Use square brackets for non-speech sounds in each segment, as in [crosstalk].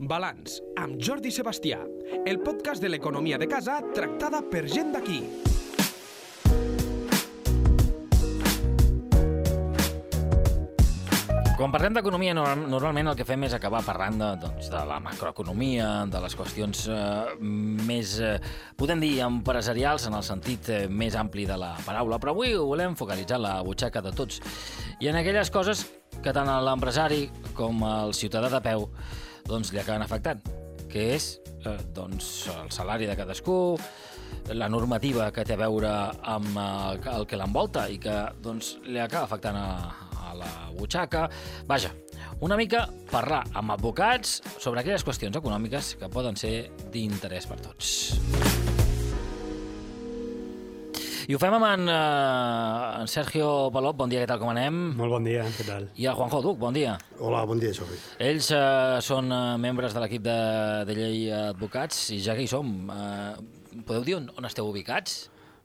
Balanç, amb Jordi Sebastià, el podcast de l'economia de casa tractada per gent d'aquí. Quan parlem d'economia, norm- normalment el que fem és acabar parlant de, doncs, de la macroeconomia, de les qüestions eh, més, eh, podem dir, empresarials en el sentit eh, més ampli de la paraula, però avui volem focalitzar la butxaca de tots i en aquelles coses que tant l'empresari com al ciutadà de peu doncs, li acaben afectant, que és eh, doncs, el salari de cadascú, la normativa que té a veure amb eh, el que l'envolta i que doncs, li acaba afectant a, a la butxaca. Vaja, una mica parlar amb advocats sobre aquelles qüestions econòmiques que poden ser d'interès per tots. I ho fem amb en, eh, en Sergio Palop. Bon dia, què tal, com anem? Molt bon dia, què tal? I el Juanjo Duc, bon dia. Hola, bon dia, Jordi. Ells eh, són eh, membres de l'equip de, de llei advocats i ja que hi som, eh, podeu dir on, on esteu ubicats?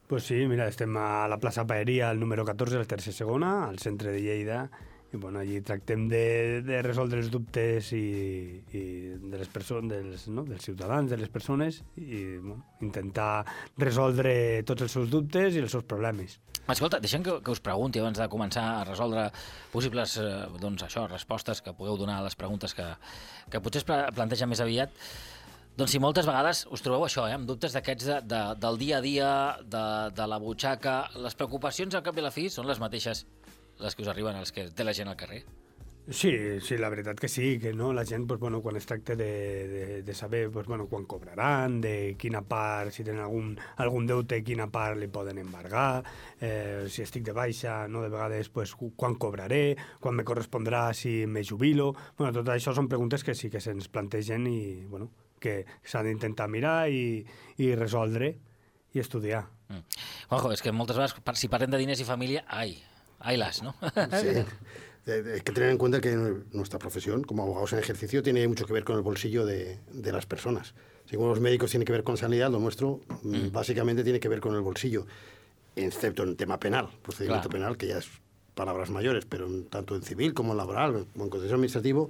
Pues sí, mira, estem a la plaça Paeria, al número 14, al tercer segona, al centre de Lleida, i bueno, allí tractem de, de resoldre els dubtes i, i de les persones, dels, no? dels ciutadans, de les persones, i bueno, intentar resoldre tots els seus dubtes i els seus problemes. Escolta, deixem que, que us pregunti abans de començar a resoldre possibles eh, doncs això, respostes que pugueu donar a les preguntes que, que potser es pla- plantegen més aviat. Doncs si moltes vegades us trobeu això, eh, amb dubtes d'aquests de, de, del dia a dia, de, de la butxaca, les preocupacions al cap i a la fi són les mateixes les que us arriben als que té la gent al carrer. Sí, sí, la veritat que sí, que no, la gent, pues, bueno, quan es tracta de, de, de saber pues, bueno, quan cobraran, de quina part, si tenen algun, algun deute, quina part li poden embargar, eh, si estic de baixa, no, de vegades, pues, quan cobraré, quan me correspondrà si me jubilo... Bueno, tot això són preguntes que sí que se'ns plantegen i, bueno, que s'han d'intentar mirar i, i resoldre i estudiar. Mm. Juanjo, és que moltes vegades, si parlem de diners i família, ai, ai las, no? Sí. [laughs] Hay que tener en cuenta que nuestra profesión como abogados en ejercicio tiene mucho que ver con el bolsillo de, de las personas. Si como los médicos tiene que ver con sanidad, lo nuestro mm, básicamente tiene que ver con el bolsillo, excepto en tema penal, procedimiento Claro. penal, que ya es palabras mayores, pero tanto en civil como en laboral, como en contexto administrativo,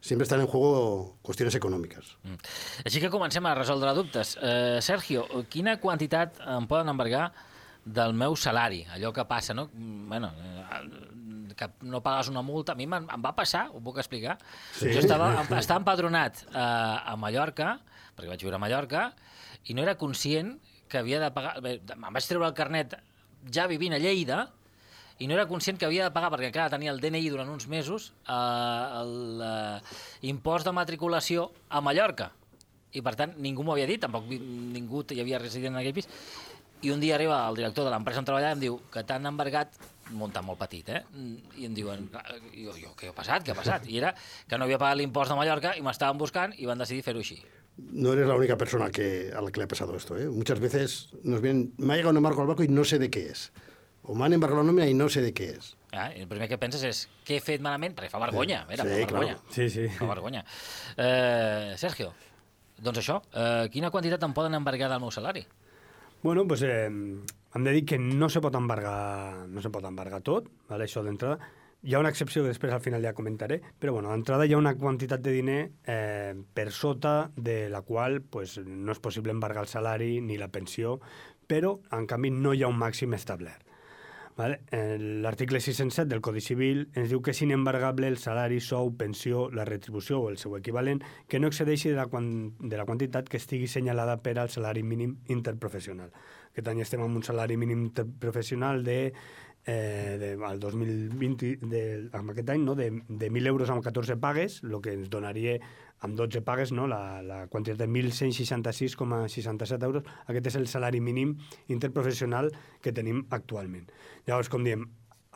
siempre están en juego cuestiones económicas. Mm. Així que comencem a resoldre dubtes. Eh, Sergio, quina quantitat em poden embargar del meu salari? Allò que passa, no? Bueno, eh, que no pagues una multa. A mi em, em va passar, ho puc explicar. Sí. Jo estava, estava empadronat eh, a Mallorca, perquè vaig viure a Mallorca, i no era conscient que havia de pagar... Bé, em vaig treure el carnet ja vivint a Lleida, i no era conscient que havia de pagar, perquè encara tenia el DNI durant uns mesos, eh, l'impost de matriculació a Mallorca. I per tant, ningú m'ho havia dit, tampoc ningú hi havia resident en aquell pis. I un dia arriba el director de l'empresa on treballava i em diu que t'han embargat, un muntant molt petit, eh? I em diuen, i jo, jo, què ha passat, què ha passat? I era que no havia pagat l'impost de Mallorca i m'estaven buscant i van decidir fer-ho així. No eres la única persona que, a la que le ha pasado esto. ¿eh? Muchas veces nos vienen, me ha llegado un embargo al banco y no sé de qué es. O me han embargado la nómina y no sé de qué es. Ah, el primer que penses és, què he fet malament? Perquè fa vergonya, Sí, era, sí, fa vergonya. claro. Sí, sí. Fa vergonya. Eh, Sergio, doncs això, eh, quina quantitat em poden embargar del meu salari? Bueno, pues, eh, hem de dir que no se pot embargar, no se pot embargar tot, vale? això d'entrada. Hi ha una excepció que després al final ja comentaré, però bueno, d'entrada hi ha una quantitat de diner eh, per sota de la qual pues, no és possible embargar el salari ni la pensió, però en canvi no hi ha un màxim establert. L'article 607 del Codi Civil ens diu que és inembargable el salari, sou, pensió, la retribució o el seu equivalent que no excedeixi de la, quan, de la quantitat que estigui senyalada per al salari mínim interprofessional. Aquest any estem amb un salari mínim interprofessional de, eh, de al 2020, de, amb aquest any, no? de, de 1.000 euros amb 14 pagues, el que ens donaria amb 12 pagues no? la, la quantitat de 1.166,67 euros. Aquest és el salari mínim interprofessional que tenim actualment. Llavors, com diem,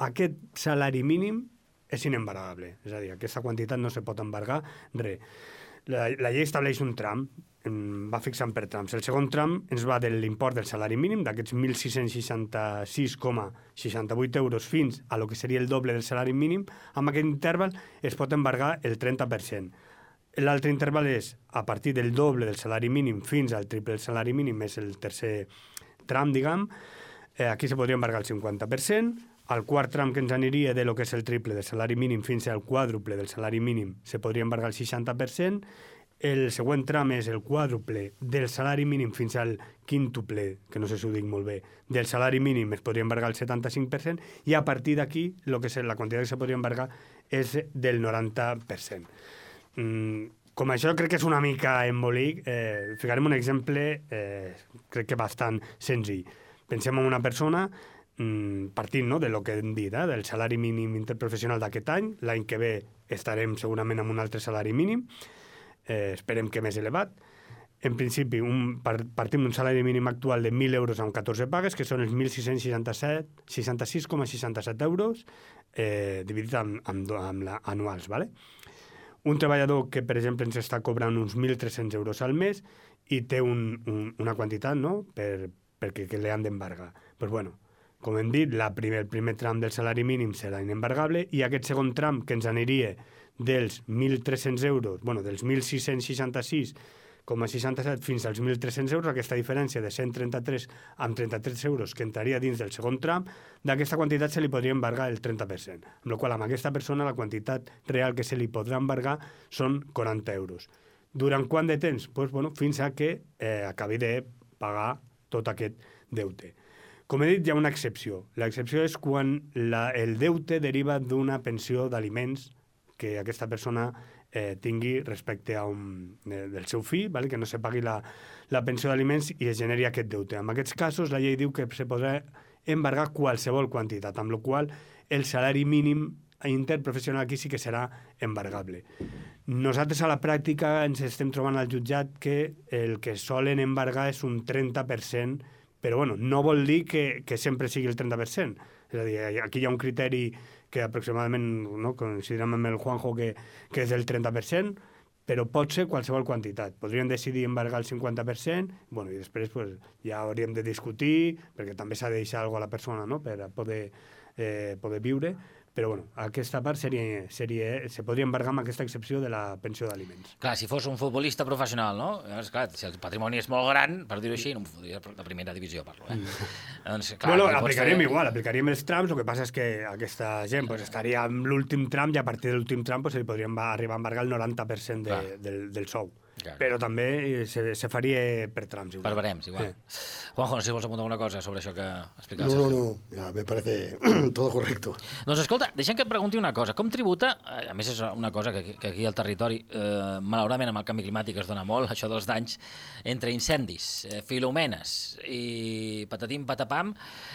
aquest salari mínim és inembargable. És a dir, aquesta quantitat no se pot embargar res. La, la llei estableix un tram, va fixant per trams. El segon tram ens va de l'import del salari mínim, d'aquests 1.666,68 euros fins a lo que seria el doble del salari mínim. Amb aquest interval es pot embargar el 30%. L'altre interval és a partir del doble del salari mínim fins al triple del salari mínim, és el tercer tram, diguem. Eh, aquí se podria embargar el 50%. El quart tram que ens aniria de lo que és el triple del salari mínim fins al quàdruple del salari mínim se podria embargar el 60%. el següent tram és el quàdruple del salari mínim fins al quíntuple, que no sé si ho dic molt bé, del salari mínim es podria embargar el 75% i a partir d'aquí lo que és la quantitat que se podria embargar és del 90%. Mm, com això crec que és una mica embolic, eh, ficarem un exemple eh, crec que bastant senzill. Pensem en una persona mm, partint no, de lo que hem dit, eh, del salari mínim interprofessional d'aquest any, l'any que ve estarem segurament amb un altre salari mínim, eh, esperem que més elevat. En principi, un, partim d'un salari mínim actual de 1.000 euros amb 14 pagues, que són els 1.666,67 euros, eh, dividit amb, amb, amb la, anuals. ¿vale? Un treballador que, per exemple, ens està cobrant uns 1.300 euros al mes i té un, un, una quantitat no? per, perquè que li han d'embargar. Pues bueno, com hem dit, la primer, el primer tram del salari mínim serà inembargable i aquest segon tram que ens aniria dels 1.300 euros, bueno, dels 1.666,67 fins als 1.300 euros, aquesta diferència de 133 amb 33 euros que entraria dins del segon tram, d'aquesta quantitat se li podria embargar el 30%, amb la qual amb aquesta persona la quantitat real que se li podrà embargar són 40 euros. Durant quant de temps? Pues, bueno, fins a que eh, acabi de pagar tot aquest deute. Com he dit, hi ha una excepció. L'excepció és quan la, el deute deriva d'una pensió d'aliments que aquesta persona eh, tingui respecte a un, eh, del seu fill, vale? que no se pagui la, la pensió d'aliments i es generi aquest deute. En aquests casos, la llei diu que se podrà embargar qualsevol quantitat, amb la qual el salari mínim interprofessional aquí sí que serà embargable. Nosaltres a la pràctica ens estem trobant al jutjat que el que solen embargar és un 30%, però bueno, no vol dir que, que sempre sigui el 30%. És a dir, aquí hi ha un criteri que aproximadament no, considerem amb el Juanjo que, que és el 30%, però pot ser qualsevol quantitat. Podríem decidir embargar el 50%, bueno, i després pues, ja hauríem de discutir, perquè també s'ha de deixar alguna a la persona no? per poder, eh, poder viure, però bueno, aquesta part seria, seria, se podria embargar amb aquesta excepció de la pensió d'aliments. Clar, si fos un futbolista professional, no? Llavors, clar, si el patrimoni és molt gran, per dir-ho així, no de primera divisió parlo, eh? Mm. doncs, clar, bueno, aplicaríem fer... igual, aplicaríem els trams, el que passa és que aquesta gent pues, estaria en l'últim tram i a partir de l'últim tram pues, se li podrien arribar a embargar el 90% de, del, del sou. Claro. Però també se, se faria per trams. Igual. Per barems, igual. Sí. Juanjo, no sé si vols apuntar alguna cosa sobre això que explicaves. No, no, no, ja me parece [clears throat] todo correcto. Doncs escolta, deixem que et pregunti una cosa. Com tributa, eh, a més és una cosa que, que aquí al territori, eh, malauradament amb el canvi climàtic es dona molt, [laughs] això dels danys entre incendis, eh, filomenes i patatim patapam,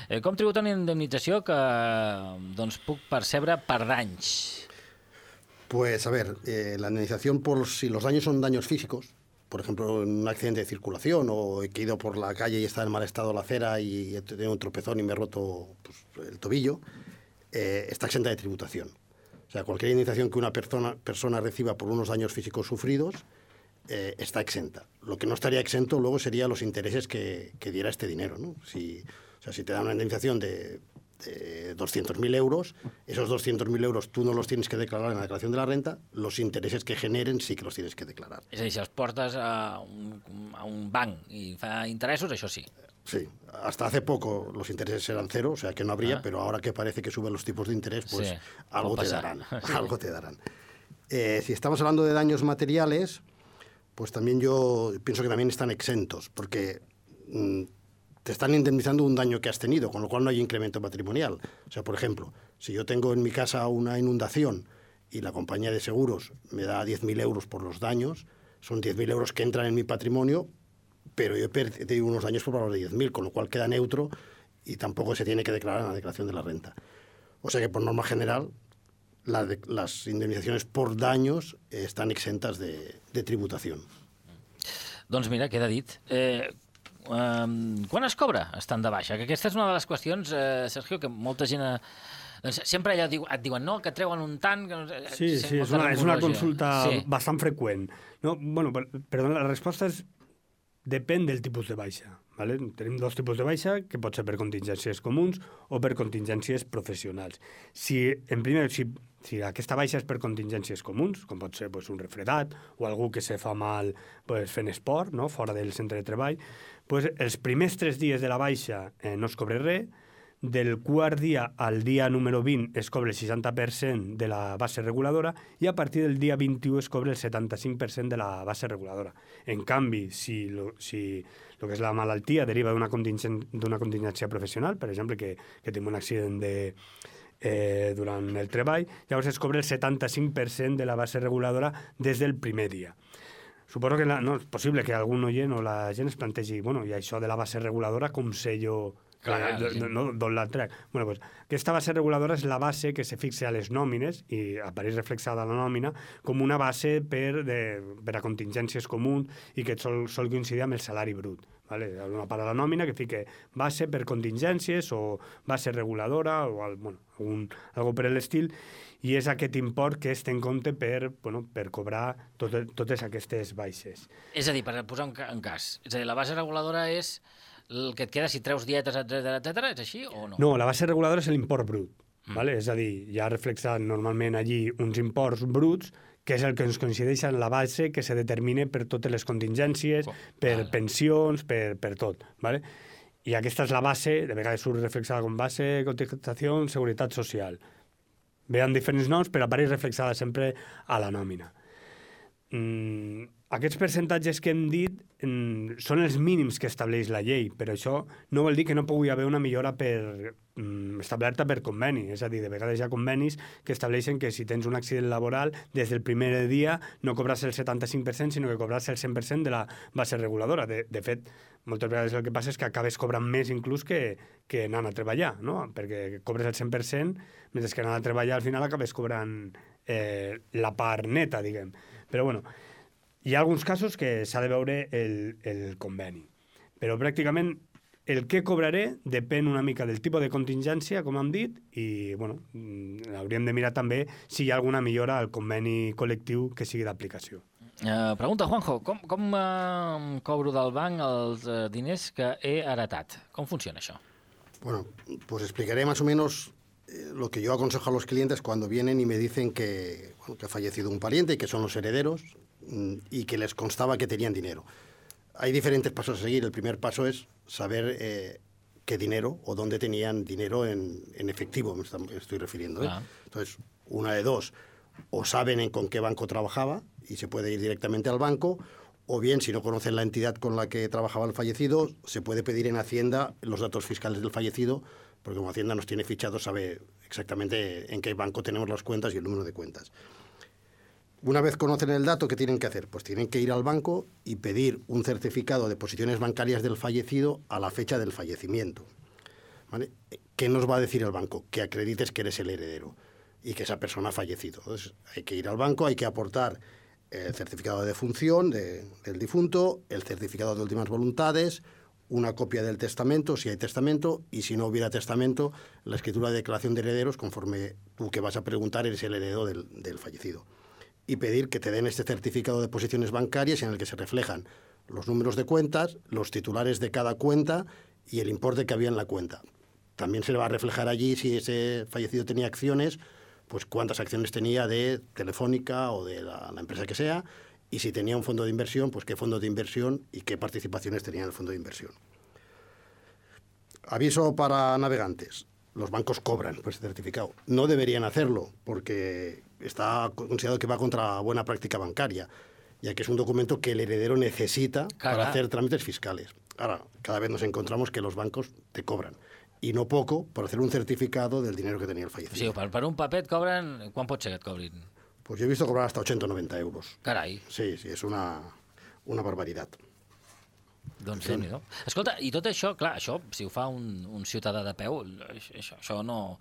eh, com tributa una indemnització que doncs, puc percebre per danys? Pues a ver, eh, la indemnización por si los daños son daños físicos, por ejemplo, en un accidente de circulación o he ido por la calle y está en mal estado la acera y he tenido un tropezón y me he roto pues, el tobillo, eh, está exenta de tributación. O sea, cualquier indemnización que una persona, persona reciba por unos daños físicos sufridos eh, está exenta. Lo que no estaría exento luego sería los intereses que, que diera este dinero. ¿no? Si, o sea, si te dan una indemnización de eh, 200.000 euros, esos 200.000 euros tú no los tienes que declarar en la declaración de la renta, los intereses que generen sí que los tienes que declarar. És a dir, si els portes a un, a un banc i fa interessos, això sí. Sí, hasta hace poco los intereses eran cero, o sea que no habría, ah. pero ahora que parece que suben los tipos de interés, pues sí, algo, te darán, sí. [laughs] algo te darán. Eh, si estamos hablando de daños materiales, pues también yo pienso que también están exentos, porque mmm, te están indemnizando un daño que has tenido, con lo cual no hay incremento patrimonial. O sea, por ejemplo, si yo tengo en mi casa una inundación y la compañía de seguros me da 10.000 euros por los daños, son 10.000 euros que entran en mi patrimonio, pero yo he perdido unos daños por valor de 10.000, con lo cual queda neutro y tampoco se tiene que declarar en la declaración de la renta. O sea que, por norma general, las indemnizaciones por daños están exentas de, de tributación. Doncs mira, queda dit. Eh, Um, quan es cobra estant de baixa? Que aquesta és una de les qüestions, eh, Sergio, que molta gent... Eh, doncs sempre allà diu, et diuen no, que treuen un tant... Que, sí, sí, és una, és una consulta sí. bastant freqüent. No, bueno, perdona, la resposta és depèn del tipus de baixa. Vale? Tenim dos tipus de baixa, que pot ser per contingències comuns o per contingències professionals. Si, en primer, si, si aquesta baixa és per contingències comuns, com pot ser pues, un refredat o algú que se fa mal pues, fent esport, no? fora del centre de treball, pues, els primers tres dies de la baixa eh, no es cobre res, del quart dia al dia número 20 es cobra el 60% de la base reguladora i a partir del dia 21 es cobra el 75% de la base reguladora. En canvi, si lo, si lo que és la malaltia deriva d'una contingent, contingència professional, per exemple, que, que tenim un accident de, eh, durant el treball, llavors es cobra el 75% de la base reguladora des del primer dia. Suposo que la, no, és possible que algun oient o la gent es plantegi, bueno, i això de la base reguladora, com sé jo Clar, sí. no, d'on la trec? Bueno, pues, aquesta base reguladora és la base que se fixa a les nòmines i apareix reflexada a la nòmina com una base per, de, per a contingències comuns i que sol, sol coincidir amb el salari brut. Vale? Una part de la nòmina que fica base per contingències o base reguladora o al, bueno, algun, algo per l'estil i és aquest import que es té en compte per, bueno, per cobrar tot, totes aquestes baixes. És a dir, per posar un, ca un cas, és a dir, la base reguladora és el que et queda si treus dietes, etc etc. és així o no? No, la base reguladora és l'import brut. Mm. Vale? És a dir, hi ha reflexat normalment allí uns imports bruts que és el que ens coincideix en la base que se determina per totes les contingències, Oh, per vale. pensions, per, per tot. Vale? I aquesta és la base, de vegades surt reflexada com base, cotització, seguretat social. Ve amb diferents noms, però apareix reflexada sempre a la nòmina. Mm, aquests percentatges que hem dit mm, són els mínims que estableix la llei, però això no vol dir que no pugui haver una millora per, mm, establerta per conveni. És a dir, de vegades hi ha convenis que estableixen que si tens un accident laboral, des del primer dia no cobras el 75%, sinó que cobras el 100% de la base reguladora. De, de fet, moltes vegades el que passa és que acabes cobrant més inclús que, que anant a treballar, no? perquè cobres el 100%, mentre que anant a treballar al final acabes cobrant eh, la part neta, diguem. Però bueno, hi ha alguns casos que s'ha de veure el, el conveni. Però pràcticament el que cobraré depèn una mica del tipus de contingència, com hem dit, i bueno, mm, hauríem de mirar també si hi ha alguna millora al conveni col·lectiu que sigui d'aplicació. Eh, pregunta, Juanjo, com, com eh, cobro del banc els eh, diners que he heretat? Com funciona això? Bueno, pues explicaré más o menos eh, lo que yo aconsejo a los clientes cuando vienen y me dicen que, bueno, que ha fallecido un pariente y que son los herederos y que les constaba que tenían dinero. Hay diferentes pasos a seguir. El primer paso es saber eh, qué dinero o dónde tenían dinero en, en efectivo, me, está- me estoy refiriendo. ¿eh? Ah. Entonces, una de dos, o saben en con qué banco trabajaba y se puede ir directamente al banco, o bien, si no conocen la entidad con la que trabajaba el fallecido, se puede pedir en Hacienda los datos fiscales del fallecido, porque como Hacienda nos tiene fichados, sabe exactamente en qué banco tenemos las cuentas y el número de cuentas. Una vez conocen el dato, ¿qué tienen que hacer? Pues tienen que ir al banco y pedir un certificado de posiciones bancarias del fallecido a la fecha del fallecimiento. ¿Qué nos va a decir el banco? Que acredites que eres el heredero y que esa persona ha fallecido. Entonces, hay que ir al banco, hay que aportar el certificado de defunción de- del difunto, el certificado de últimas voluntades, una copia del testamento, si hay testamento, y si no hubiera testamento, la escritura de declaración de herederos, conforme tú que vas a preguntar eres el heredero del fallecido. Y pedir que te den este certificado de posiciones bancarias en el que se reflejan los números de cuentas, los titulares de cada cuenta y el importe que había en la cuenta. También se le va a reflejar allí si ese fallecido tenía acciones, pues cuántas acciones tenía de Telefónica o de la, la empresa que sea, y si tenía un fondo de inversión, pues qué fondo de inversión y qué participaciones tenía en el fondo de inversión. Aviso para navegantes. Los bancos cobran por ese certificado. No deberían hacerlo porque está considerado que va contra buena práctica bancaria, ya que es un documento que el heredero necesita Claro. para hacer trámites fiscales. Ahora, cada vez nos encontramos que los bancos te cobran. Y no poco por hacer un certificado del dinero que tenía el fallecido. per, per un pot ser que et cobrin? Pues yo he visto cobrar hasta 80 o 90 euros. Carai, Sí, sí, es una, una barbaridad. Doncs sí. déu Escolta, i tot això, clar, això, si ho fa un, un ciutadà de peu, això, això no...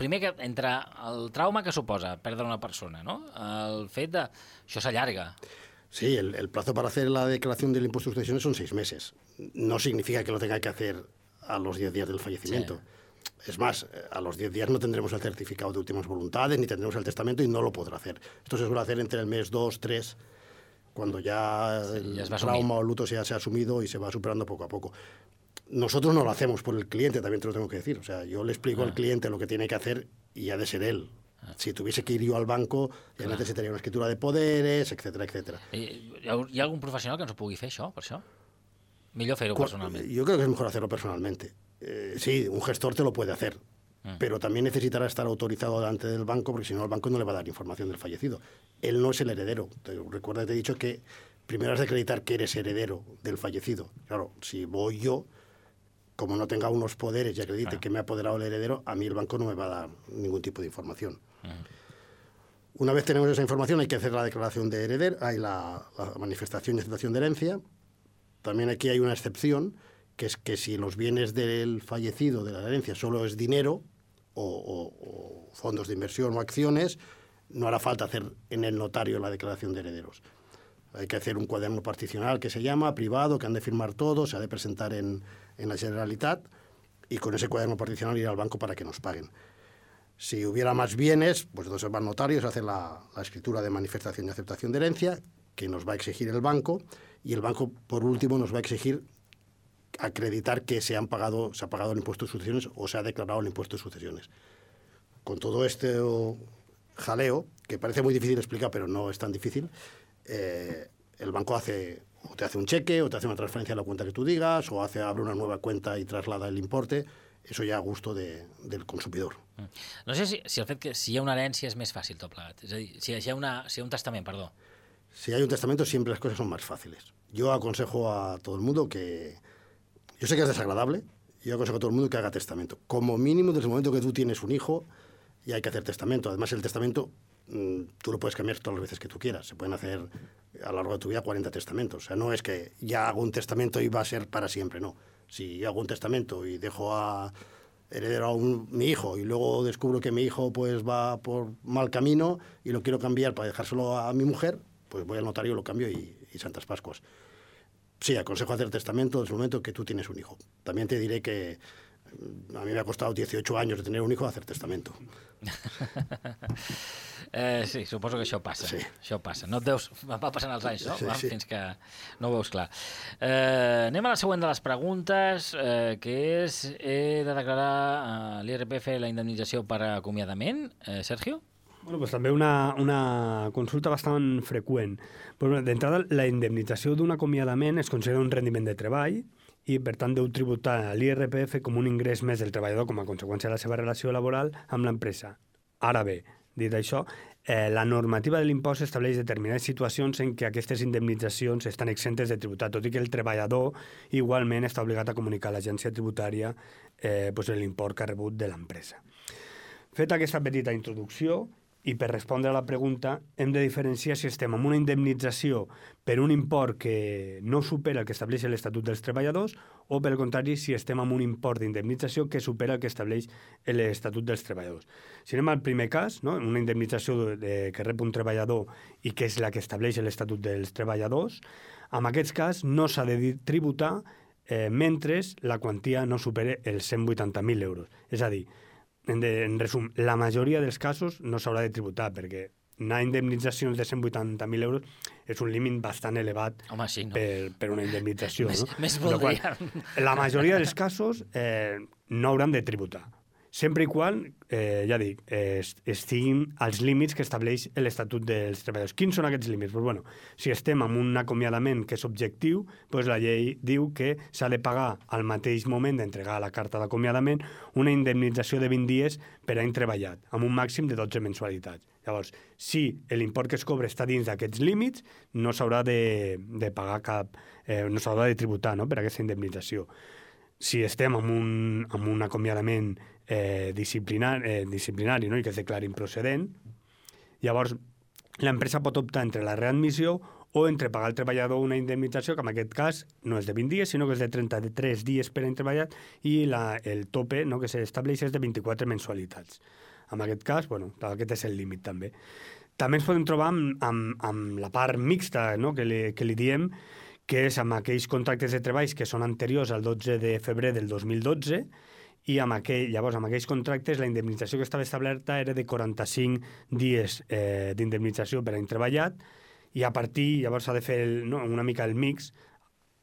Primer que entre el trauma que suposa perdre una persona, no? El fet de... Això s'allarga. Sí, el, el plazo para hacer la declaración del impuesto de sucesiones son seis meses. No significa que lo tenga que hacer a los 10 días del fallecimiento. Es más, a los 10 días no tendremos el certificado de últimas voluntades, ni tendremos el testamento y no lo podrá hacer. Esto se suele hacer entre el mes 2, 3, cuando ya el ya trauma o luto ya se ha asumido y se va superando poco a poco. Nosotros no lo hacemos por el cliente, también te lo tengo que decir. O sea, yo le explico al cliente lo que tiene que hacer y ha de ser él. Si tuviese que ir yo al banco, ya necesitaría una escritura de poderes, etcétera, etcétera. Hi, ha, hi ha algun professional que ens ho pugui fer, això, per això? Millor fer-ho personalment. Yo creo que es mejor hacerlo personalmente. eh, sí, un gestor te lo puede hacer. Pero también necesitará estar autorizado delante del banco porque si no el banco no le va a dar información del fallecido. Él no es el heredero. Te, recuerda, te he dicho que primero has de acreditar que eres heredero del fallecido. Claro, si voy yo, como no tenga unos poderes y acredite Claro. que me ha apoderado el heredero, a mí el banco no me va a dar ningún tipo de información. Mm. Una vez tenemos esa información, hay que hacer la declaración de heredero, hay la, la manifestación y aceptación de herencia. También aquí hay una excepción, que es que si los bienes del fallecido, de la herencia, solo es dinero o, fondos de inversión o acciones, no hará falta hacer en el notario la declaración de herederos. Hay que hacer un cuaderno particional que se llama, privado, que han de firmar todos, se ha de presentar en, en la Generalitat y con ese cuaderno particional ir al banco para que nos paguen. Si hubiera más bienes, pues entonces van notarios, hacen la, la escritura de manifestación y aceptación de herencia, que nos va a exigir el banco, y el banco, por último, nos va a exigir acreditar que se, han pagado, se ha pagado el impuesto de sucesiones o se ha declarado el impuesto de sucesiones. Con todo este jaleo, que parece muy difícil de explicar, pero no es tan difícil, eh, el banco hace o te hace un cheque o te hace una transferencia a la cuenta que tú digas o hace abre una nueva cuenta y traslada el importe. Eso ya a gusto de, del consumidor. No sé si, si el fet que si hi ha una herència és més fàcil tot plegat. És a dir, si hi ha, una, si hi ha un testament, perdó. Si hay un testamento, siempre las cosas son más fáciles. Yo aconsejo a todo el mundo que. Yo sé que es desagradable, yo aconsejo a todo el mundo que haga testamento. Como mínimo, desde el momento que tú tienes un hijo, ya hay que hacer testamento. Además, el testamento mm, tú lo puedes cambiar todas las veces que tú quieras. Se pueden hacer a lo largo de tu vida 40 testamentos. O sea, no es que ya hago un testamento y va a ser para siempre, no. Si hago un testamento y dejo a heredero a un- mi hijo y luego descubro que mi hijo pues va por mal camino y lo quiero cambiar para dejárselo a mi mujer, pues voy al notario, lo cambio y, y Santas Pascuas. Sí, aconsejo hacer testamento desde el momento que tú tienes un hijo. También te diré que mm, a mí me ha costado 18 años de tener un hijo hacer testamento. [laughs] Eh, sí, suposo que això passa. Sí. Això passa. No et deus... Va passant els anys, no? Sí, Va, sí. Fins que no ho veus clar. Eh, anem a la següent de les preguntes, eh, que és he de declarar a l'IRPF la indemnització per acomiadament. Eh, Sergio? Bueno, pues també una, una consulta bastant freqüent. D'entrada, la indemnització d'un acomiadament es considera un rendiment de treball i, per tant, deu tributar l'IRPF com un ingrés més del treballador com a conseqüència de la seva relació laboral amb l'empresa. Ara bé, dit això, eh, la normativa de l'impost estableix determinades situacions en què aquestes indemnitzacions estan exentes de tributar, tot i que el treballador igualment està obligat a comunicar a l'agència tributària eh, pues, l'import que ha rebut de l'empresa. Feta aquesta petita introducció, i per respondre a la pregunta, hem de diferenciar si estem amb una indemnització per un import que no supera el que estableix l'Estatut dels Treballadors o, pel contrari, si estem amb un import d'indemnització que supera el que estableix l'Estatut dels Treballadors. Si anem al primer cas, no? una indemnització de, de, que rep un treballador i que és la que estableix l'Estatut dels Treballadors, en aquest cas no s'ha de tributar eh, mentre la quantia no supere els 180.000 euros. És a dir, en, de, en resum, la majoria dels casos no s'haurà de tributar perquè anar a indemnitzacions de 180.000 euros és un límit bastant elevat Home, sí, no? per, per una indemnització. [laughs] Més- no? més la qual. La majoria dels casos eh, no hauran de tributar, sempre i quan, eh, ja dic, est- estiguin als límits que estableix l'Estatut dels Treballadors. Quins són aquests límits? Pues, bueno, si estem amb un acomiadament que és objectiu, pues la llei diu que s'ha de pagar al mateix moment d'entregar la carta d'acomiadament una indemnització de 20 dies per any treballat, amb un màxim de 12 mensualitats. Llavors, si l'import que es cobra està dins d'aquests límits, no s'haurà de, de pagar cap... Eh, no s'haurà de tributar no, per aquesta indemnització si estem amb un, amb un acomiadament eh, disciplinar, eh, disciplinari no? i que es declari improcedent, llavors l'empresa pot optar entre la readmissió o entre pagar al treballador una indemnització, que en aquest cas no és de 20 dies, sinó que és de 33 dies per any treballat, i la, el tope no, que s'estableix és de 24 mensualitats. En aquest cas, bueno, aquest és el límit també. També ens podem trobar amb, amb, amb la part mixta no, que, li, que li diem, que és amb aquells contractes de treballs que són anteriors al 12 de febrer del 2012 i amb aquell, llavors amb aquells contractes la indemnització que estava establerta era de 45 dies eh, d'indemnització per any treballat i a partir, llavors s'ha de fer el, no, una mica el mix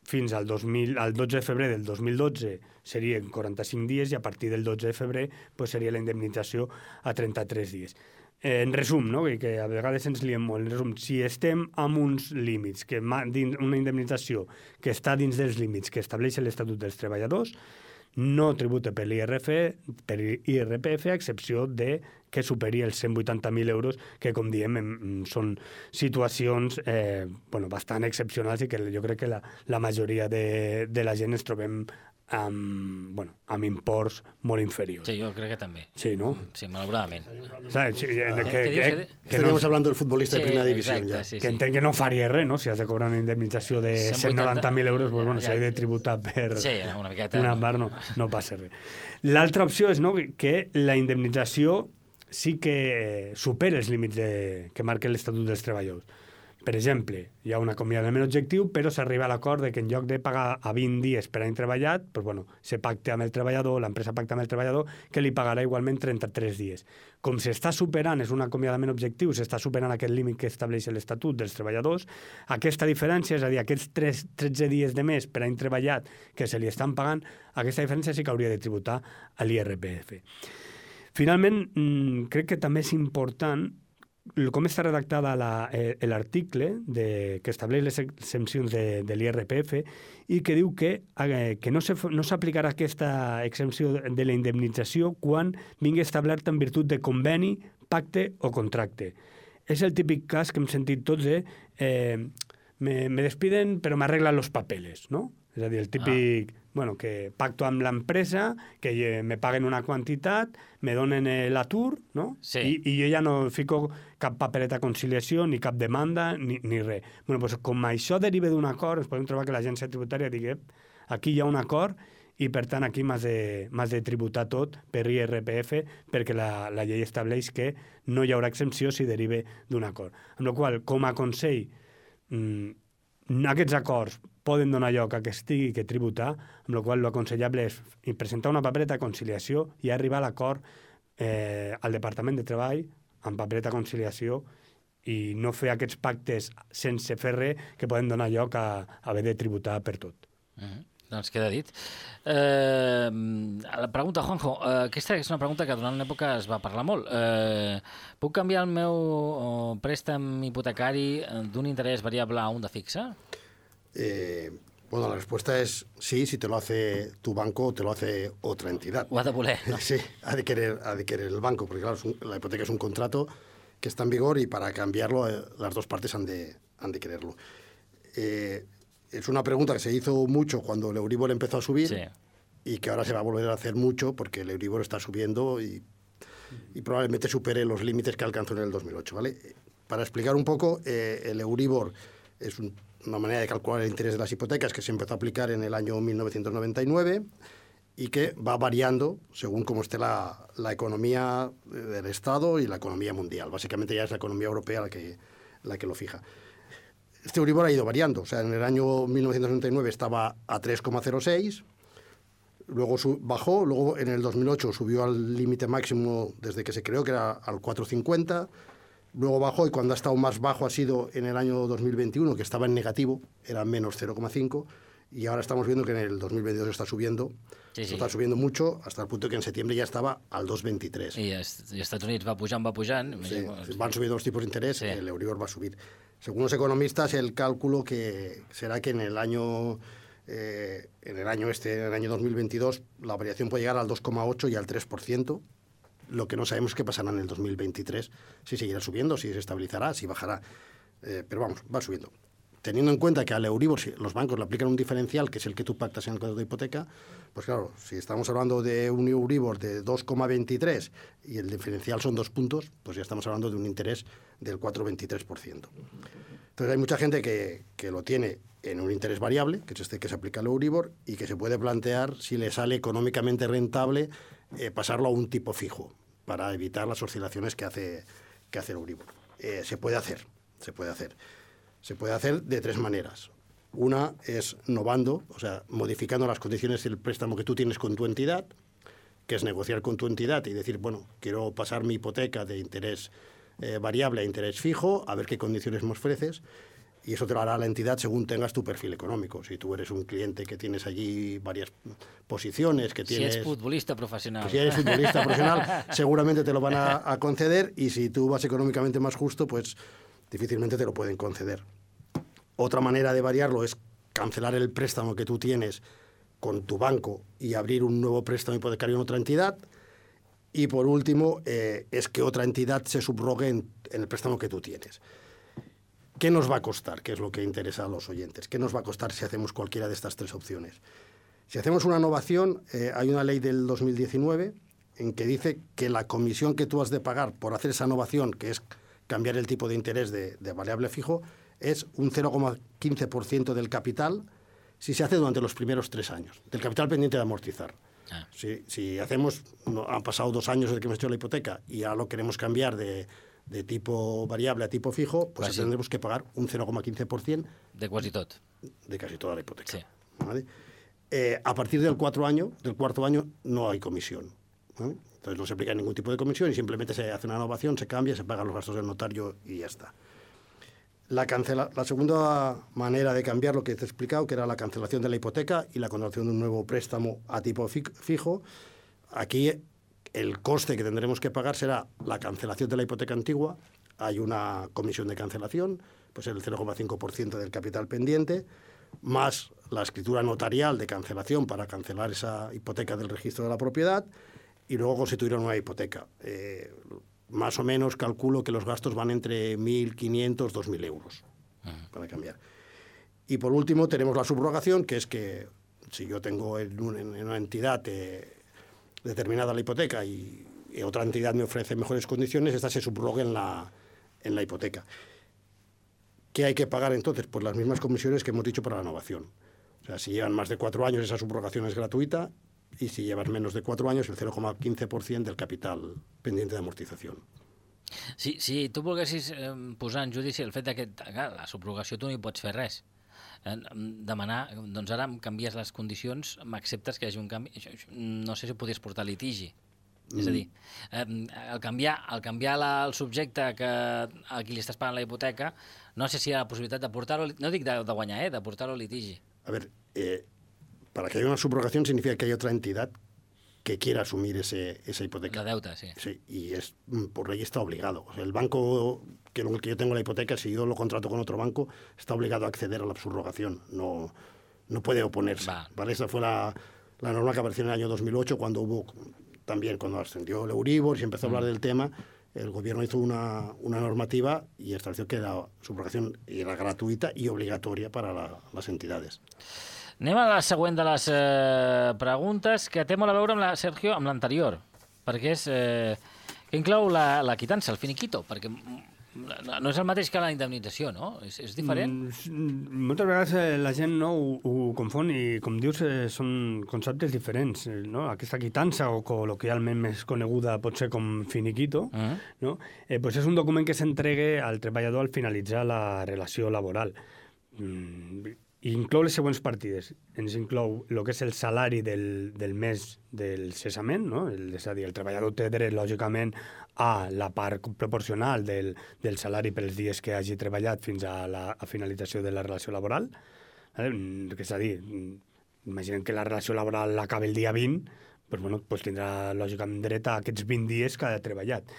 fins al, 2000, al 12 de febrer del 2012 serien 45 dies i a partir del 12 de febrer pues, seria la indemnització a 33 dies. Eh, en resum, no? que, que a vegades ens liem molt, en resum, si estem amb uns límits, que una indemnització que està dins dels límits que estableix l'Estatut dels Treballadors, no tributa per l'IRF, per IRPF, a excepció de que superi els 180.000 euros, que, com diem, em, són situacions eh, bueno, bastant excepcionals i que jo crec que la, la majoria de, de la gent ens trobem amb, bueno, amb imports molt inferiors. Sí, jo crec que també. Sí, no? Sí, malauradament. ¿Sabes? Sí, eh, que, què dius, que, dius? que, no, hablando del futbolista Sí, de primera división exacte, ya. sí, que sí. entenc que no faria res, no? Si has de cobrar una indemnització de 180. 190.000 euros, pues, bueno, Ja. si has de tributar per Sí, una miqueta. una part, no, no passa res. L'altra opció és no, que la indemnització sí que supera els límits de, que marca l'Estatut dels Treballadors. Per exemple, hi ha un acomiadament objectiu, però s'arriba a l'acord de que en lloc de pagar a 20 dies per any treballat, doncs, bueno, se pacta amb el treballador, l'empresa pacta amb el treballador, que li pagarà igualment 33 dies. Com s'està superant, és un acomiadament objectiu, s'està superant aquest límit que estableix l'Estatut dels treballadors, aquesta diferència, és a dir, aquests 3, 13 dies de més per any treballat que se li estan pagant, aquesta diferència sí que hauria de tributar a l'IRPF. Finalment, mm, crec que també és important com està redactada la- eh, l'article que estableix les exempcions de, de l'IRPF i que diu que, eh, que no f- no s'aplicarà aquesta exempció de la indemnització quan vingui establert en virtut de conveni, pacte o contracte. És el típic cas que hem sentit tots de eh, me, me despiden però m'arreglen los papeles, no? És a dir, el típic, ah. Bueno, que pacto amb l'empresa, que eh, me paguen una quantitat, me donen eh, l'atur, no? Sí. I, I jo ja no fico cap papeleta de conciliació, ni cap demanda, ni, ni res. Bueno, doncs com això deriva d'un acord, ens podem trobar que l'agència tributària digui "Ep, aquí hi ha un acord i per tant aquí m'has de, de tributar tot per IRPF perquè la, la llei estableix que no hi haurà exempció si deriva d'un acord. Amb la qual com a consell, mm, aquests acords poden donar lloc a que estigui que tributar, amb la qual l'aconsellable és presentar una papereta de conciliació i arribar a l'acord eh, al Departament de Treball amb papereta de conciliació i no fer aquests pactes sense fer res que poden donar lloc a, a haver de tributar per tot. Uh -huh. Doncs queda dit. Eh, la pregunta, Juanjo, eh, aquesta és una pregunta que durant una època es va parlar molt. Eh, puc canviar el meu préstec hipotecari eh, d'un interès variable a un de fixe? Eh, bueno, la respuesta es sí, si te lo hace tu banco o te lo hace otra entidad. No? [laughs] Sí, ha de querer, ha de querer el banco, porque claro, un- la hipoteca es un contrato que está en vigor y para cambiarlo eh, las dos partes han de, han de quererlo. Eh, es una pregunta que se hizo mucho cuando el Euribor empezó a subir Sí. y que ahora se va a volver a hacer mucho porque el Euribor está subiendo y, y probablemente supere los límites que alcanzó en el 2008. ¿vale? Para explicar un poco, eh, el Euribor es un- una manera de calcular el interés de las hipotecas que se empezó a aplicar en el año 1999 y que va variando según cómo esté la, la economía eh, del Estado y la economía mundial. Básicamente ya es la economía europea la que, la que lo fija. Este Euribor ha ido variando. O sea, en el año 1999 estaba a 3,06, luego su- bajó, luego en el 2008 subió al límite máximo desde que se creó, que era al 4,50, luego bajó y cuando ha estado más bajo ha sido en el año 2021, que estaba en negativo, era menos 0,5, y ahora estamos viendo que en el 2022 está subiendo, Sí, sí. está subiendo mucho, hasta el punto que en septiembre ya estaba al 2,23. I, es, I als Estats Units va pujant, va pujant. Sí, van subiendo los tipos de interés, Sí. el Euribor va a subir. Según los economistas, el cálculo que será que en el año eh, en el año este, en el año 2022, la variación puede llegar al 2,8 y al 3%. Lo que no sabemos es qué pasará en el 2023, si seguirá subiendo, si se estabilizará, si bajará. Eh, pero vamos, va subiendo. Teniendo en cuenta que al Euribor si los bancos le aplican un diferencial, que es el que tú pactas en el contrato de hipoteca, pues claro, si estamos hablando de un Euribor de 2,23 y el diferencial son dos puntos, pues ya estamos hablando de un interés del 4,23%. Entonces hay mucha gente que, que lo tiene en un interés variable, que es este que se aplica al Euribor, y que se puede plantear si le sale económicamente rentable eh, pasarlo a un tipo fijo, para evitar las oscilaciones que hace, que hace el Euribor. Eh, se puede hacer, se puede hacer. Se puede hacer de tres maneras. Una es novando, o sea, modificando las condiciones del préstamo que tú tienes con tu entidad, que es negociar con tu entidad y decir, bueno, quiero pasar mi hipoteca de interés eh, variable a interés fijo, a ver qué condiciones me ofreces. Y eso te lo hará la entidad según tengas tu perfil económico. Si tú eres un cliente que tienes allí varias posiciones, que Si tienes... ets futbolista professional. Que si eres futbolista profesional, [laughs] seguramente te lo van a, a conceder y si tú vas económicamente más justo, pues difícilmente te lo pueden conceder. Otra manera de variarlo es cancelar el préstamo que tú tienes con tu banco y abrir un nuevo préstamo hipotecario en otra entidad. Y por último, eh, es que otra entidad se subrogue en, en el préstamo que tú tienes. ¿Qué nos va a costar? Que es lo que interesa a los oyentes. ¿Qué nos va a costar si hacemos cualquiera de estas tres opciones? Si hacemos una innovación, eh, hay una ley del 2019 en que dice que la comisión que tú has de pagar por hacer esa innovación, que es cambiar el tipo de interés de, de variable fijo, es un 0,15% del capital si se hace durante los primeros tres años, del capital pendiente de amortizar. Ah. Si, si hacemos, no, han pasado dos años desde que hemos hecho la hipoteca y ahora lo queremos cambiar de, de tipo variable a tipo fijo, pues Quasi. tendremos que pagar un 0,15% De quasi tot. de casi toda la hipoteca. Sí. ¿vale? Eh, a partir del, cuatro año, del cuarto año no hay comisión. ¿vale? Entonces no se aplica ningún tipo de comisión y simplemente se hace una innovación, se cambia, se pagan los gastos del notario y ya está. La, cancela, la segunda manera de cambiar lo que te he explicado, que era la cancelación de la hipoteca y la contratación de un nuevo préstamo a tipo fi- fijo. Aquí el coste que tendremos que pagar será la cancelación de la hipoteca antigua. Hay una comisión de cancelación, pues el 0,5% del capital pendiente, más la escritura notarial de cancelación para cancelar esa hipoteca del registro de la propiedad y luego constituir una nueva hipoteca. Eh, más o menos calculo que los gastos van entre 1.500 2.000 euros para cambiar. Y por último tenemos la subrogación, que es que si yo tengo en, un- en una entidad eh, determinada la hipoteca y, y otra entidad me ofrece mejores condiciones, esta se subroga en la, en la hipoteca. ¿Qué hay que pagar entonces? Pues las mismas comisiones que hemos dicho para la innovación. O sea, si llevan más de cuatro años, esa subrogación es gratuita y si llevas menos de cuatro años, el 0,15% del capital pendiente de amortización. Si, si tu volguessis eh, posar en judici el fet que la subrogació tu no hi pots fer res, demanar, doncs ara em canvies les condicions, m'acceptes que hi hagi un canvi, això, això, no sé si ho podies portar a litigi. És a dir, eh, el canviar, el canviar la, el subjecte que, a qui li estàs pagant la hipoteca, no sé si hi ha la possibilitat de portar-ho, no dic de, de guanyar, eh, de portar-ho a litigi. A ver, eh, para que haya una subrogación significa que hay otra entidad que quiera asumir ese, esa hipoteca. De deute, sí. Sí, y es mm, por ley está obligado. O sea, el banco que, que yo tengo la hipoteca, si yo lo contrato con otro banco, está obligado a acceder a la subrogación. No, no puede oponerse. Va. ¿vale? Esa fue la, la norma que apareció en el año 2008 cuando hubo también cuando ascendió el Euribor y se empezó a hablar del tema. El gobierno hizo una, una normativa y estableció que la subrogación era gratuita y obligatoria para la- las entidades. Anem a la següent de les eh, preguntes, que té molt a veure amb la, Sergio, amb l'anterior, perquè és... Eh, que inclou la, la quitança, el finiquito, perquè no és el mateix que la indemnització, no? És, és diferent? Mm, moltes vegades eh, la gent no, ho, ho confon i, com dius, eh, són conceptes diferents. eh, No? Aquesta quitança, o col·loquialment més coneguda pot ser com finiquito, Mm -hmm. no? eh, pues és un document que s'entregue al treballador al finalitzar la relació laboral. Mm, i inclou les següents partides. Ens inclou el que és el salari del, del mes del cessament, no? el, és a dir, el treballador té dret, lògicament, a la part proporcional del, del salari pels dies que hagi treballat fins a la a finalització de la relació laboral. Mm, És a dir, mm, imaginem que la relació laboral l'acaba el dia 20, doncs, bueno, doncs tindrà lògicament dret a aquests 20 dies que ha treballat.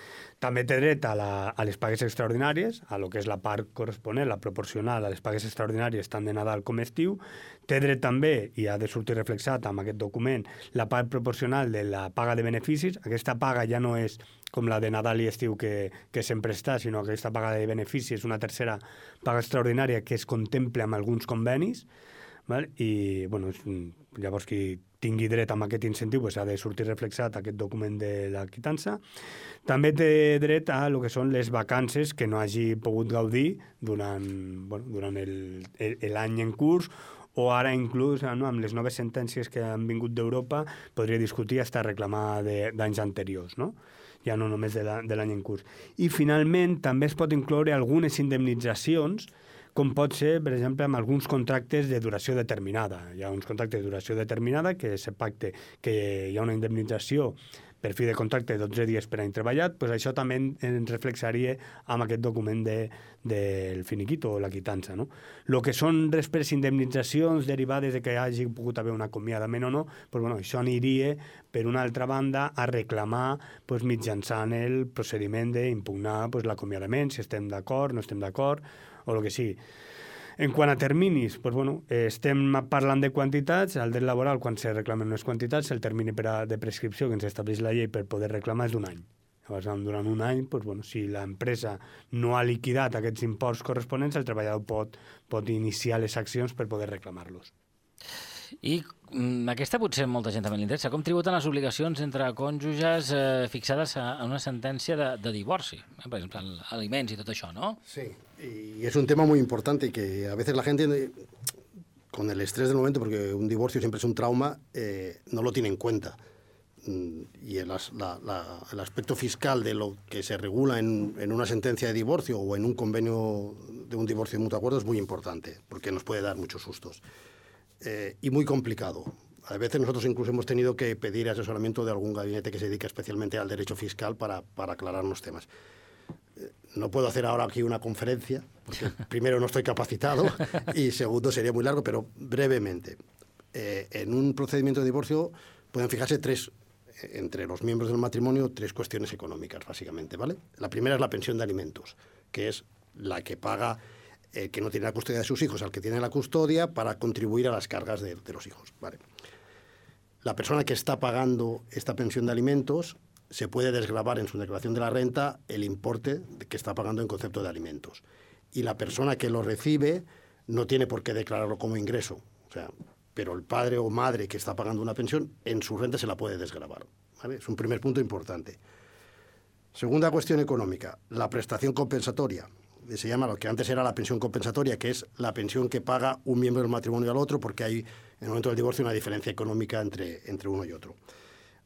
També té dret a, la, a les pagues extraordinàries, a lo que és la part corresponent, la proporcional a les pagues extraordinàries tant de Nadal com estiu. Té dret també, i ha de sortir reflexat amb aquest document, la part proporcional de la paga de beneficis. Aquesta paga ja no és com la de Nadal i estiu que, que sempre està, sinó que aquesta paga de beneficis és una tercera paga extraordinària que es contempla amb alguns convenis, val? i bueno, llavors qui tingui dret amb aquest incentiu pues, ha de sortir reflexat aquest document de la quitança. També té dret a lo que són les vacances que no hagi pogut gaudir durant, bueno, durant el- el- l'any en curs o ara inclús no, amb les noves sentències que han vingut d'Europa podria discutir hasta reclamar d'anys anteriors, no? ja no només de l'any en curs. I finalment també es pot incloure algunes indemnitzacions com pot ser, per exemple, amb alguns contractes de duració determinada. Hi ha uns contractes de duració determinada que se pacte que hi ha una indemnització per fi de contracte de 12 dies per any treballat, doncs això també en- ens reflexaria amb aquest document de, del finiquito o la quitança. No? El que són després indemnitzacions derivades de que hagi pogut haver un acomiadament o no, doncs, bueno, això aniria, per una altra banda, a reclamar doncs, mitjançant el procediment d'impugnar doncs, l'acomiadament, si estem d'acord, no estem d'acord, o el que sigui. En quant a terminis, doncs, bueno, estem parlant de quantitats. Al dret laboral, quan se reclamen unes quantitats, el termini per a, de prescripció que ens estableix la llei per poder reclamar és d'un any. Llavors, durant un any, doncs, bueno, si l'empresa no ha liquidat aquests imports corresponents, el treballador pot, pot iniciar les accions per poder reclamar-los. I mm, aquesta potser molta gent també li interessa. Com tributen les obligacions entre cònjuges eh, fixades a, a una sentència de, de divorci? Eh, per exemple, aliments i tot això, ¿no? Sí, y es un tema muy importante que a veces la gente, con el estrés del momento, porque un divorcio siempre es un trauma, eh, no lo tiene en cuenta. Mm, y el, aspecto fiscal de lo que se regula en, una sentencia de divorcio o en un convenio de un divorcio de mutuo acuerdo es muy importante, porque nos puede dar muchos sustos. Eh, y muy complicado. A veces nosotros incluso hemos tenido que pedir asesoramiento de algún gabinete que se dedica especialmente al derecho fiscal para, para aclararnos temas. Eh, no puedo hacer ahora aquí una conferencia, porque [laughs] primero no estoy capacitado y segundo sería muy largo, pero brevemente. Eh, en un procedimiento de divorcio pueden fijarse tres, eh, entre los miembros del matrimonio, tres cuestiones económicas, básicamente, ¿vale? La primera es la pensión de alimentos, que es la que paga el que no tiene la custodia de sus hijos al que tiene la custodia para contribuir a las cargas de, de los hijos. Vale. La persona que está pagando esta pensión de alimentos se puede desgravar en su declaración de la renta el importe que está pagando en concepto de alimentos. Y la persona que lo recibe no tiene por qué declararlo como ingreso. O sea, pero el padre o madre que está pagando una pensión, en su renta se la puede desgravar. ¿vale? Es un primer punto importante. Segunda cuestión económica, la prestación compensatoria se llama lo que antes era la pensión compensatoria, que es la pensión que paga un miembro del matrimonio al otro, porque hay en el momento del divorcio una diferencia económica entre, entre uno y otro.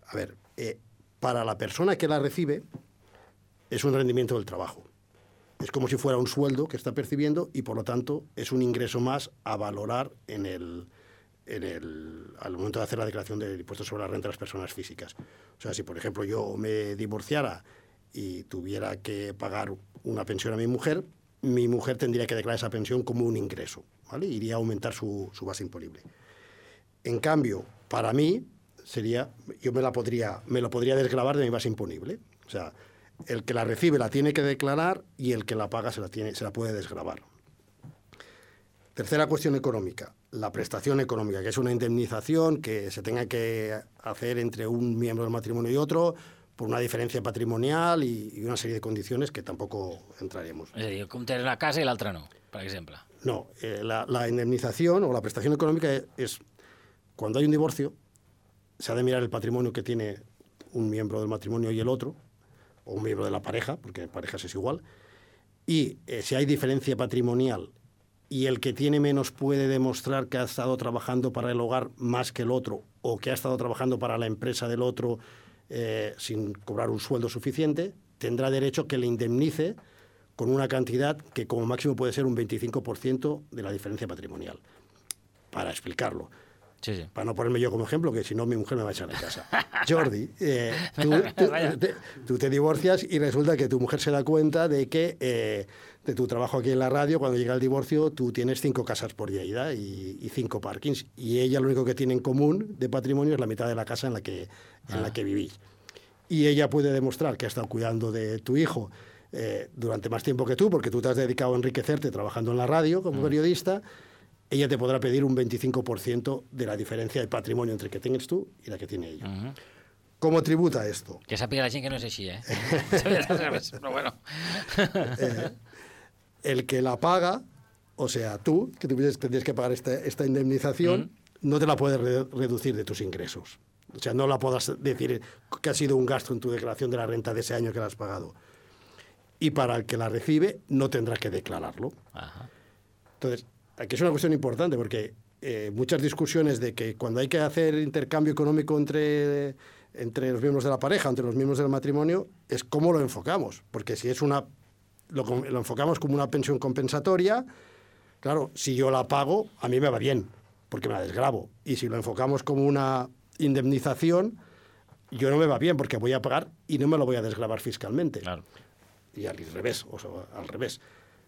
A ver, eh, para la persona que la recibe es un rendimiento del trabajo. Es como si fuera un sueldo que está percibiendo y por lo tanto es un ingreso más a valorar en el, en el, al momento de hacer la declaración del impuesto sobre la renta de las personas físicas. O sea, si por ejemplo yo me divorciara y tuviera que pagar una pensión a mi mujer, mi mujer tendría que declarar esa pensión como un ingreso, ¿vale? Iría a aumentar su, su base imponible. En cambio, para mí sería, yo me la podría, me lo podría desgravar de mi base imponible. O sea, el que la recibe la tiene que declarar y el que la paga se la, tiene, se la puede desgravar. Tercera cuestión económica, la prestación económica, que es una indemnización que se tenga que hacer entre un miembro del matrimonio y otro por una diferencia patrimonial y, y una serie de condiciones que tampoco entraremos. Dir, com tens una casa i l'altra no, per exemple. No, eh, la, la, indemnización o la prestación económica es, cuando hay un divorcio, se ha de mirar el patrimonio que tiene un miembro del matrimonio y el otro, o un miembro de la pareja, porque parejas es igual, y eh, si hay diferencia patrimonial y el que tiene menos puede demostrar que ha estado trabajando para el hogar más que el otro, o que ha estado trabajando para la empresa del otro eh, sin cobrar un sueldo suficiente, tendrá derecho que le indemnice con una cantidad que como máximo puede ser un 25% de la diferencia patrimonial. Para explicarlo. Sí, sí. Para no ponerme yo como ejemplo, que si no mi mujer me va a echar de casa. [laughs] Jordi, eh, [laughs] tú, tú, te, tú, te, divorcias y resulta que tu mujer se da cuenta de que eh, de tu trabajo aquí en la radio, cuando llega el divorcio, tú tienes cinco casas por Lleida y, y, cinco parkings. Y ella lo único que tiene en común de patrimonio es la mitad de la casa en la que, en ah. la que vivís. Y ella puede demostrar que ha estado cuidando de tu hijo eh, durante más tiempo que tú, porque tú te has dedicado a enriquecerte trabajando en la radio como mm. periodista ella te podrá pedir un 25% de la diferencia de patrimonio entre que tienes tú y la que tiene ella. Uh -huh. ¿Cómo tributa esto? Que sàpiga la gent que no és així, eh? [laughs] [laughs] Però bueno. eh, el que la paga, o sea, tú, que tuvieses, tendrías que pagar esta, esta indemnización, uh -huh. no te la puedes re reducir de tus ingresos. O sea, no la puedas decir que ha sido un gasto en tu declaración de la renta de ese año que la has pagado. Y para el que la recibe, no tendrá que declararlo. Entonces, aquí es una cuestión importante porque eh, muchas discusiones de que cuando hay que hacer intercambio económico entre, entre los miembros de la pareja, entre los miembros del matrimonio, es cómo lo enfocamos. Porque si es una, lo, lo enfocamos como una pensión compensatoria, claro, si yo la pago, a mí me va bien, porque me la desgrabo. Y si lo enfocamos como una indemnización, yo no me va bien porque voy a pagar y no me lo voy a desgrabar fiscalmente. Claro. Y al revés, o sea, al revés.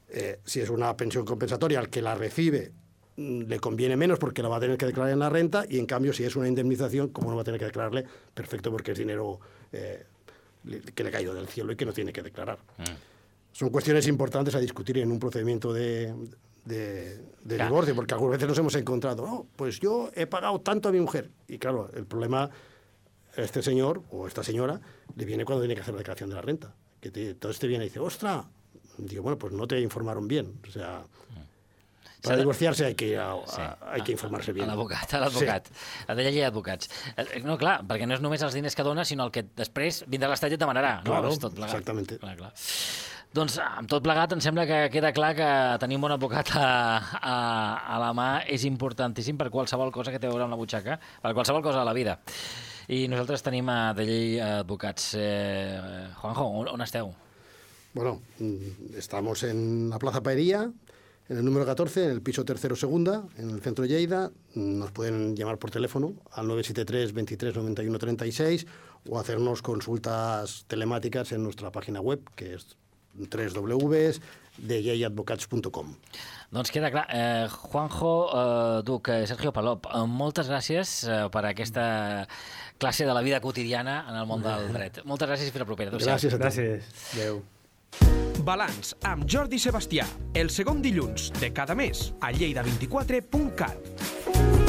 Eh, si es una pensión compensatoria, al que la recibe mm, le conviene menos porque la va a tener que declarar en la renta y en cambio si es una indemnización, como no va a tener que declararle, perfecto porque es dinero eh, que le ha caído del cielo y que no tiene que declarar. Mm. Son cuestiones importantes a discutir en un procedimiento de, de, de Claro. divorcio, porque algunas veces nos hemos encontrado, no, pues yo he pagado tanto a mi mujer. Y claro, el problema, este señor o esta señora le viene cuando tiene que hacer la declaración de la renta. Que te, entonces te viene y dice, ostra, digo, bueno, pues no te informaron bien. O sea, para S'ha de- divorciarse hay que, ir a- a- hay que informarse A bien. l'advocat, a l'advocat. Ha de llegir advocats. Eh, No, clar, perquè no és només els diners que dona, sinó el que després vindrà l'Estat i et demanarà. No? Claro, És tot plegat. exactamente. Clar, clar. Doncs amb tot plegat em sembla que queda clar que tenir un bon advocat a, a, a la mà és importantíssim per qualsevol cosa que té a veure amb la butxaca, per qualsevol cosa de la vida. I nosaltres tenim a de llei advocats. Eh, Juanjo, on, on esteu? Bueno, mm, estamos en la Plaza Paería, en el número 14, en el piso tercero segunda, en el centro de Lleida. Mm, Nos pueden llamar por teléfono al 973 23 91 36 o hacernos consultas telemáticas en nuestra página web, que es www.deyadvocats.com. Doncs queda clar. Eh, Juanjo, eh, Duc, eh, Sergio Palop, eh, moltes gràcies eh, per aquesta classe de la vida quotidiana en el món del [laughs] dret. Moltes gràcies i fins la propera. Gràcies a tu. Gràcies. Adéu. Balanç amb Jordi Sebastià, el segon dilluns de cada mes a lleida24.cat.